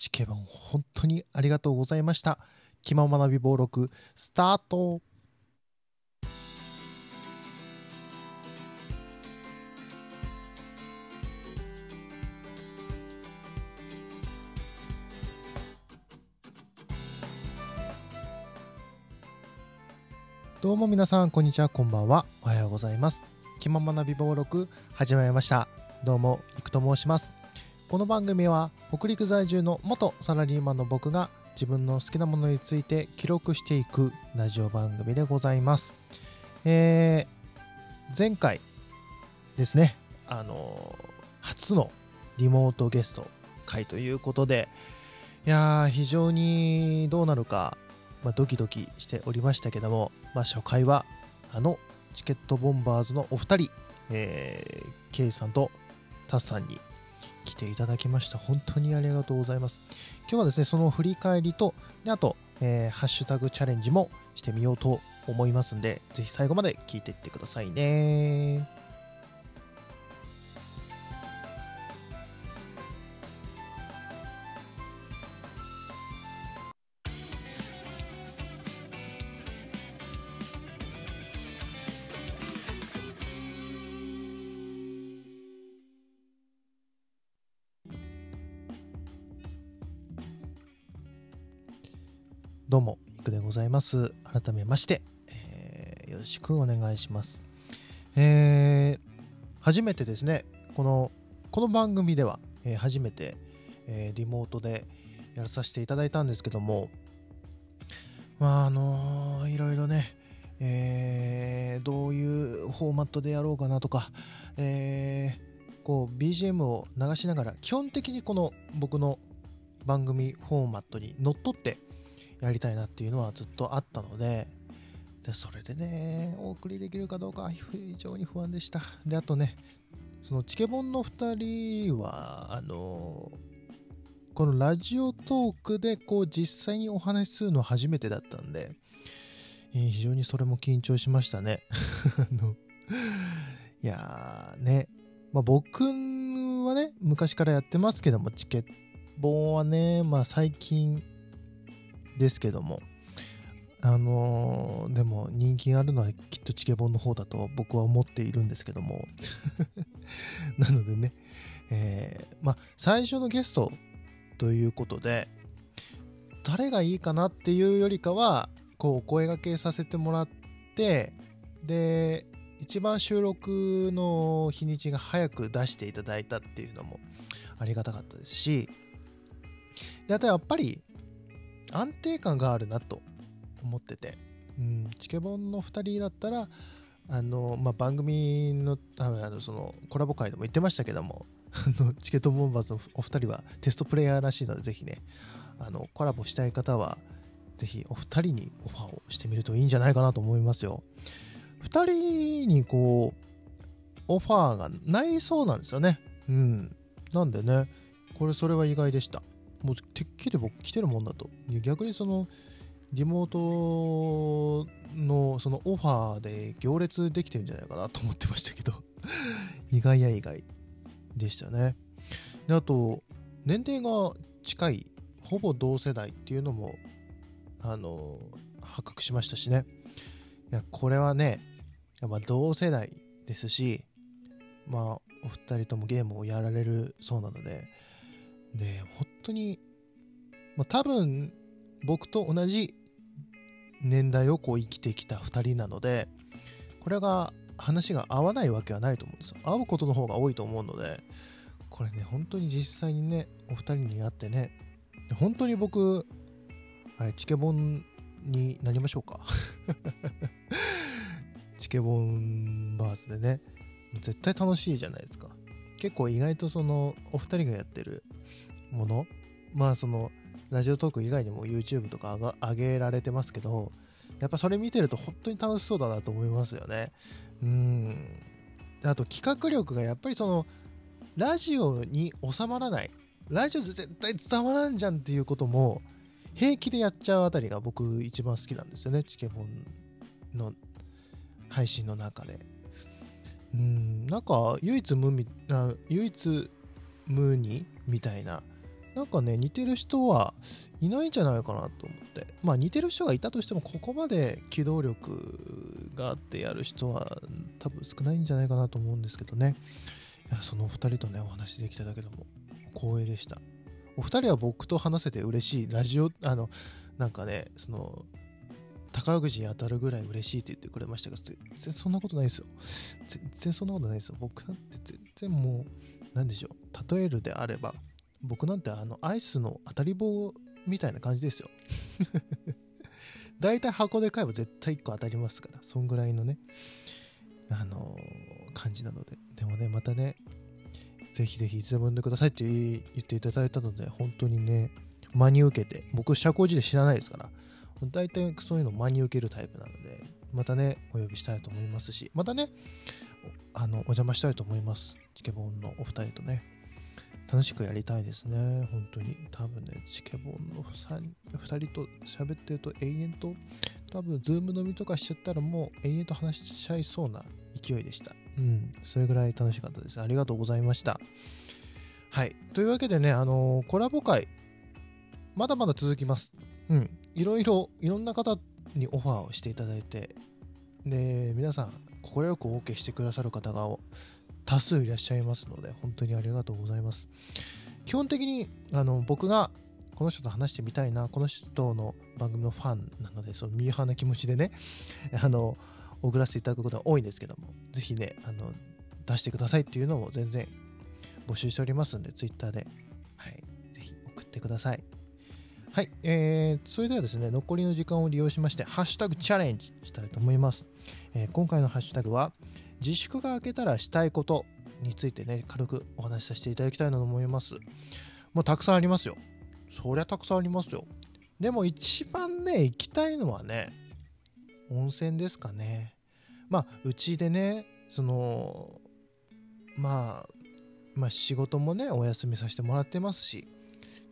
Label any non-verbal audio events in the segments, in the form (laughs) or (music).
チケボン本当にありがとうございました。気ままな美貌録スタート。どうも皆さんこんにちはこんばんは。おはようございます。気ままな美貌録始まりました。どうもいくと申します。この番組は北陸在住の元サラリーマンの僕が自分の好きなものについて記録していくラジオ番組でございます。えー、前回ですねあのー初のリモートゲスト会ということでいやー非常にどうなるかまあ、ドキドキしておりましたけども、まあ、初回はあのチケットボンバーズのお二人、えー、ケイさんとタスさんに来ていただきました。本当にありがとうございます。今日はですね、その振り返りと、であと、えーハッシュタグチャレンジもしてみようと思いますんで、ぜひ最後まで聞いていってくださいね。どうも、いくでございます。改めまして、えーよろしくお願いします。えー初めてですね、この、この番組では、えー初めて、えリモートでやらさせていただいたんですけども、まあ、あのーいろいろね、えーどういうフォーマットでやろうかなとか、えーこう BGM を流しながら基本的にこの僕の番組フォーマットにのっとってやりたいなっていうのはずっとあったのででそれでねお送りできるかどうか非常に不安でした。であとねそのチケボンの2人はあのこのラジオトークでこう実際にお話しするのは初めてだったんで非常にそれも緊張しましたね。(laughs) あのいやーね。まあ僕はね昔からやってますけどもチケボンはねまあ最近ですけどもあのーでも人気があるのはきっとチケボンの方だと僕は思っているんですけども (laughs) なのでね、えーまあ最初のゲストということで誰がいいかなっていうよりかはこうお声掛けさせてもらってで一番収録の日にちが早く出していただいたっていうのもありがたかったですしであとやっぱり安定感があるなと思ってて、うん、チケボンの2人だったらあの、まあ、番組のあのそのコラボ会でも言ってましたけども (laughs) チケットボンバーズのお二人はテストプレイヤーらしいのでぜひねあのコラボしたい方はぜひお二人にオファーをしてみるといいんじゃないかなと思いますよ。二人にこうオファーがないそうなんですよね。うん。なんでねこれそれは意外でした。もうてっきり僕来てるもんだと。逆にそのリモートのそのオファーで行列できてるんじゃないかなと思ってましたけど。(laughs) 意外や意外でしたね。であと年齢が近いほぼ同世代っていうのもあの発覚しましたしね。いやこれはねやっぱ同世代ですしまあお二人ともゲームをやられるそうなのでで本当に、まあ、多分僕と同じ年代をこう生きてきた2人なのでこれが話が合わないわけはないと思うんですよ。合うことの方が多いと思うのでこれね本当に実際にねお二人に会ってね本当に僕あれチケボンになりましょうか。(laughs) チケボンバーズでね絶対楽しいじゃないですか。結構意外とそのお二人がやってるもの？まあそのラジオトーク以外にも YouTube とかが上げられてますけどやっぱそれ見てると本当に楽しそうだなと思いますよね。うん。あと企画力がやっぱりそのラジオに収まらない。ラジオで絶対伝わらんじゃんっていうことも平気でやっちゃうあたりが僕一番好きなんですよね。チケボンの配信の中で。うん。なんか唯一無二あ唯一無二みたいななんかね、似てる人はいないんじゃないかなと思って。まあ似てる人がいたとしても、ここまで機動力があってやる人は多分少ないんじゃないかなと思うんですけどね。いや、そのお二人とね、お話できただけでも光栄でした。お二人は僕と話せて嬉しい。ラジオ、あの、なんかね、その、宝くじに当たるぐらい嬉しいって言ってくれましたが、全然そんなことないですよ。全然そんなことないですよ。僕なんて全然もう、なんでしょう。例えるであれば、僕なんてあの、アイスの当たり棒みたいな感じですよ。大体箱で買えば絶対1個当たりますから、そんぐらいのね、あのー、感じなので。でもね、またね、ぜひぜひいつでも呼んでくださいって言っていただいたので、本当にね、真に受けて、僕、社交辞で知らないですから、大体そういうの真に受けるタイプなので、またね、お呼びしたいと思いますし、またね、あの、お邪魔したいと思います。チケボンのお二人とね。楽しくやりたいですね。本当に。多分ね、チケボンの 2, 2人と喋ってると永遠と、多分、ズーム飲みとかしちゃったらもう永遠と話しちゃいそうな勢いでした。うん。それぐらい楽しかったです。ありがとうございました。はい。というわけでね、あのー、コラボ会、まだまだ続きます。うん。いろいろ、いろんな方にオファーをしていただいて、で、皆さん、快く OK してくださる方が多数いらっしゃいますので、本当にありがとうございます。基本的に、あの、僕がこの人と話してみたいな、この人の番組のファンなので、そのミーハーな気持ちでね、(laughs) あの、送らせていただくことが多いんですけども、ぜひね、あの、出してくださいっていうのも全然募集しておりますんで、Twitter で、はい、ぜひ送ってください。はい、えー、それではですね、残りの時間を利用しまして、ハッシュタグチャレンジしたいと思います。えー、今回のハッシュタグは、自粛が明けたらしたいことについてね、軽くお話しさせていただきたいなと思います。もうたくさんありますよ。そりゃたくさんありますよ。でも一番ね、行きたいのはね、温泉ですかね。まあ、うちでね、その、まあ、まあ仕事もね、お休みさせてもらってますし、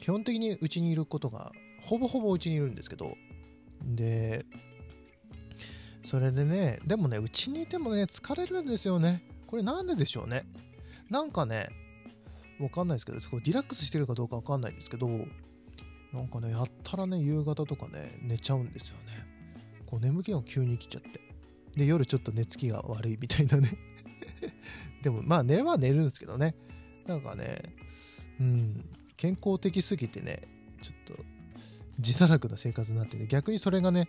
基本的にうちにいることが、ほぼほぼうちにいるんですけど、で、それでね、でもね、うちにいてもね、疲れるんですよね。これなんででしょうね。なんかね、わかんないですけど、リラックスしてるかどうかわかんないんですけど、なんかね、やったらね、夕方とかね、寝ちゃうんですよね。こう眠気が急に来ちゃって。で、夜ちょっと寝つきが悪いみたいなね (laughs) でも、まあ寝れば寝るんですけどね。なんかね、うん、健康的すぎてね、ちょっと自堕落な生活になってて、逆にそれがね、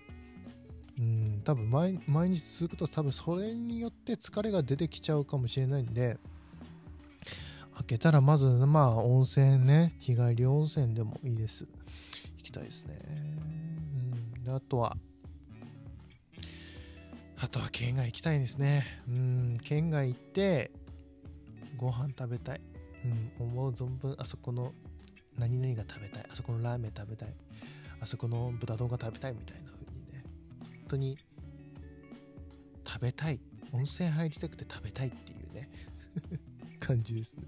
多分毎毎日続くと多分それによって疲れが出てきちゃうかもしれないんで、開けたらまず、まあ温泉ね、日帰り温泉でもいいです。行きたいですね。うん、であとは、あとは県外行きたいですね。うん、県外行って、ご飯食べたい。うん、思う存分、あそこの何々が食べたい。あそこのラーメン食べたい。あそこの豚丼が食べたいみたいな風にね本当に食べたい。温泉入りたくて食べたいっていうね。(laughs) 感じですね。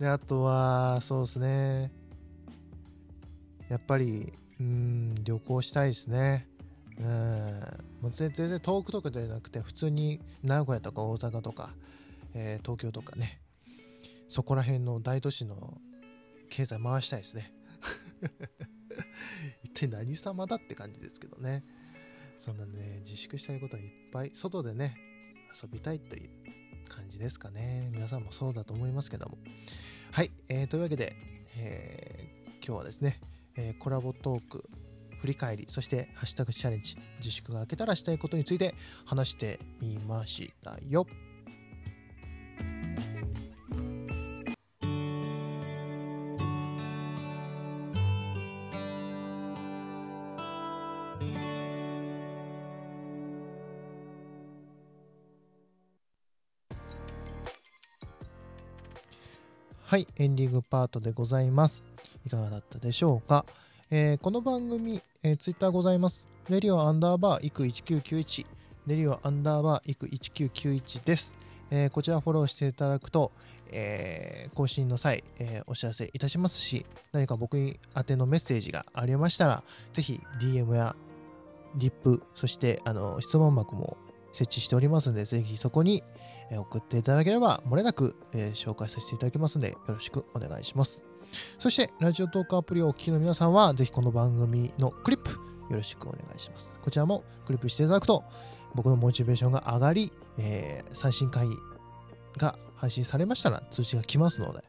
であとはそうですね。やっぱりうん旅行したいですね。うん。もう全然遠くとかじゃなくて普通に名古屋とか大阪とか、えー、東京とかね。そこら辺の大都市の経済回したいですね。(laughs) 一体何様だって感じですけどね。そんなね、自粛したいことはいっぱい、外でね、遊びたいという感じですかね。皆さんもそうだと思いますけども。はい、えー、というわけで、えー、今日はですね、えー、コラボトーク、振り返り、そしてハッシュタグチャレンジ、自粛が明けたらしたいことについて話してみましたよ。はい、エンディングパートでございます。いかがだったでしょうか？えー、この番組、えー、ツイッターございます。レディオアンダーバーイク1991、レディオアンダーバーイク1991です。えー、こちらフォローしていただくと、えー、更新の際、えー、お知らせいたしますし、何か僕に宛てのメッセージがありましたら、ぜひ DM やリップ、そしてあの質問箱も設置しておりますので、ぜひそこに送っていただければ、漏れなく、紹介させていただきますので、よろしくお願いします。そして、ラジオトークアプリをお聞きの皆さんは、ぜひこの番組のクリップ、よろしくお願いします。こちらもクリップしていただくと、僕のモチベーションが上がり、えー最新回が配信されましたら通知が来ますので、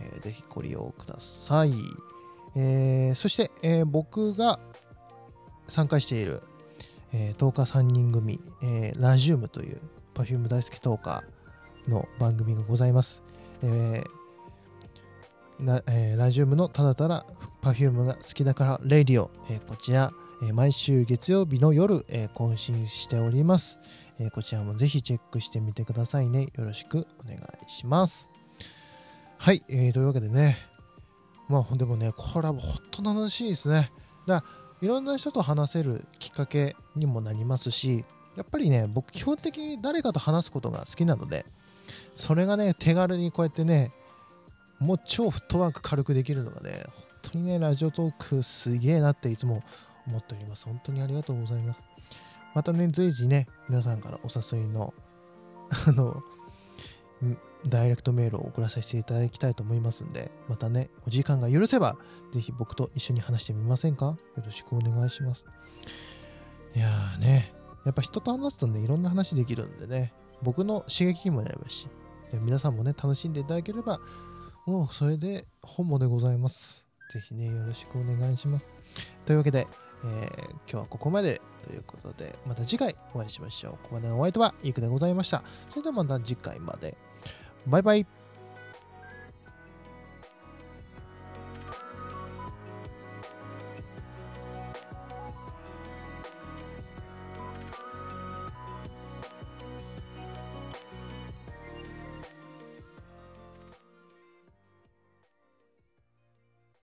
えーぜひご利用ください。えーそして、えー僕が参加している、えー、トーカー3人組、えーラジウムという Perfume 大好きトーカーの番組がございます。えーなえーラジウムのただただ Perfume が好きだからレイディオ、えーこちら、えー毎週月曜日の夜、えー更新しております、えーこちらもぜひチェックしてみてくださいね。よろしくお願いします。はい、えーというわけでね、まあでもね、これは本当楽しいですね。だからいろんな人と話せるきっかけにもなりますし、やっぱりね、僕基本的に誰かと話すことが好きなので、それがね、手軽にこうやってね、もう超フットワーク軽くできるのがね、本当にね、ラジオトークすげえなっていつも思っております。本当にありがとうございます。またね、随時ね、皆さんからお誘いの、あの、ダイレクトメールを送らさせていただきたいと思いますんで、またね、お時間が許せば、ぜひ僕と一緒に話してみませんか？よろしくお願いします。いやーね、やっぱ人と話すとね、いろんな話できるんでね、僕の刺激にもなりますし、皆さんもね、楽しんでいただければ、もうそれで本望でございます。ぜひね、よろしくお願いします。というわけで、えー今日はここまでということで、また次回お会いしましょう。ここまでのお相手はイークでございました。それではまた次回まで。バイバイ。